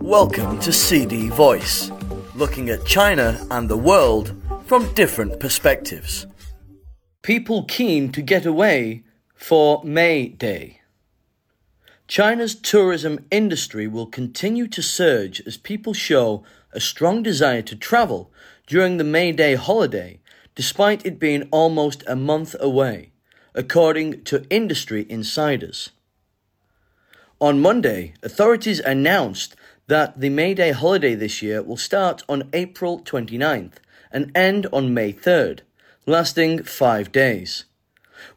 Welcome to CD Voice, looking at China and the world from different perspectives. People keen to get away for May Day. China's tourism industry will continue to surge as people show a strong desire to travel during the May Day holiday, despite it being almost a month away, according to industry insiders. On Monday, authorities announced that the May Day holiday this year will start on April 29th and end on May 3rd, lasting five days.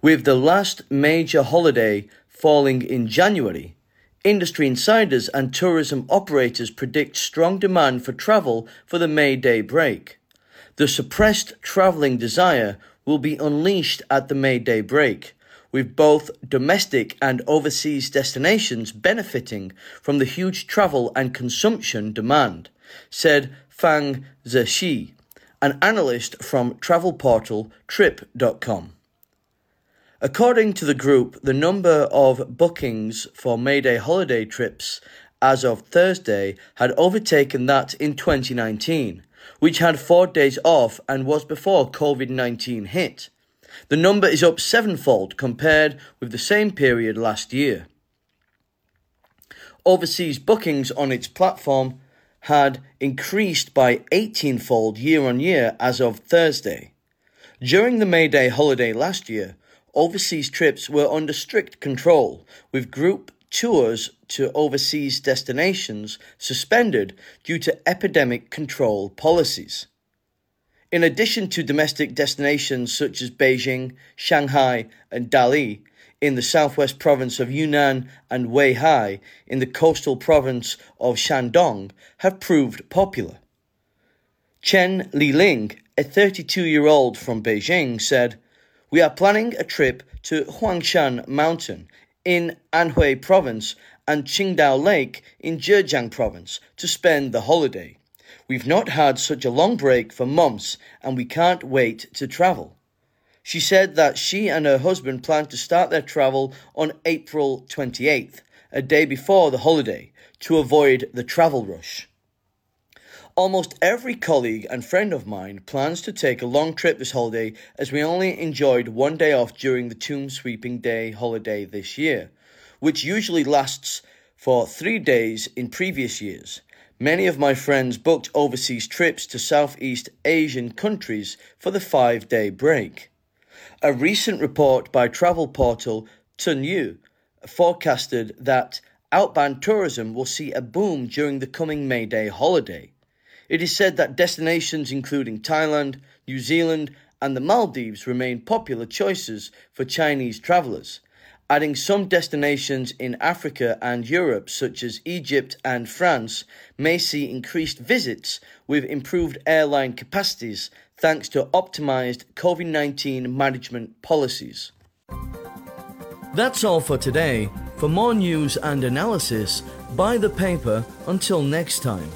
With the last major holiday falling in January, industry insiders and tourism operators predict strong demand for travel for the May Day break. The suppressed travelling desire will be unleashed at the May Day break, with both domestic and overseas destinations benefiting from the huge travel and consumption demand, said Fang Zexi, an analyst from travel portal Trip.com. According to the group, the number of bookings for May Day holiday trips as of Thursday had overtaken that in 2019, which had four days off and was before COVID 19 hit. The number is up sevenfold compared with the same period last year. Overseas bookings on its platform had increased by 18 fold year on year as of Thursday. During the May Day holiday last year, overseas trips were under strict control, with group tours to overseas destinations suspended due to epidemic control policies. In addition to domestic destinations such as Beijing, Shanghai, and Dali in the southwest province of Yunnan and Weihai in the coastal province of Shandong have proved popular. Chen Liling, a 32 year old from Beijing, said, we are planning a trip to Huangshan Mountain in Anhui Province and Qiandao Lake in Zhejiang Province to spend the holiday. We've not had such a long break for months and we can't wait to travel. She said that she and her husband plan to start their travel on April 28th, a day before the holiday, to avoid the travel rush. Almost every colleague and friend of mine plans to take a long trip this holiday as we only enjoyed one day off during the Tomb Sweeping Day holiday this year, which usually lasts for three days in previous years. Many of my friends booked overseas trips to Southeast Asian countries for the five day break. A recent report by travel portal Tuniu forecasted that outbound tourism will see a boom during the coming May Day holiday. It is said that destinations including Thailand, New Zealand, and the Maldives remain popular choices for Chinese travellers, adding some destinations in Africa and Europe, such as Egypt and France, may see increased visits with improved airline capacities thanks to optimised COVID 19 management policies. That's all for today. For more news and analysis, buy the paper until next time.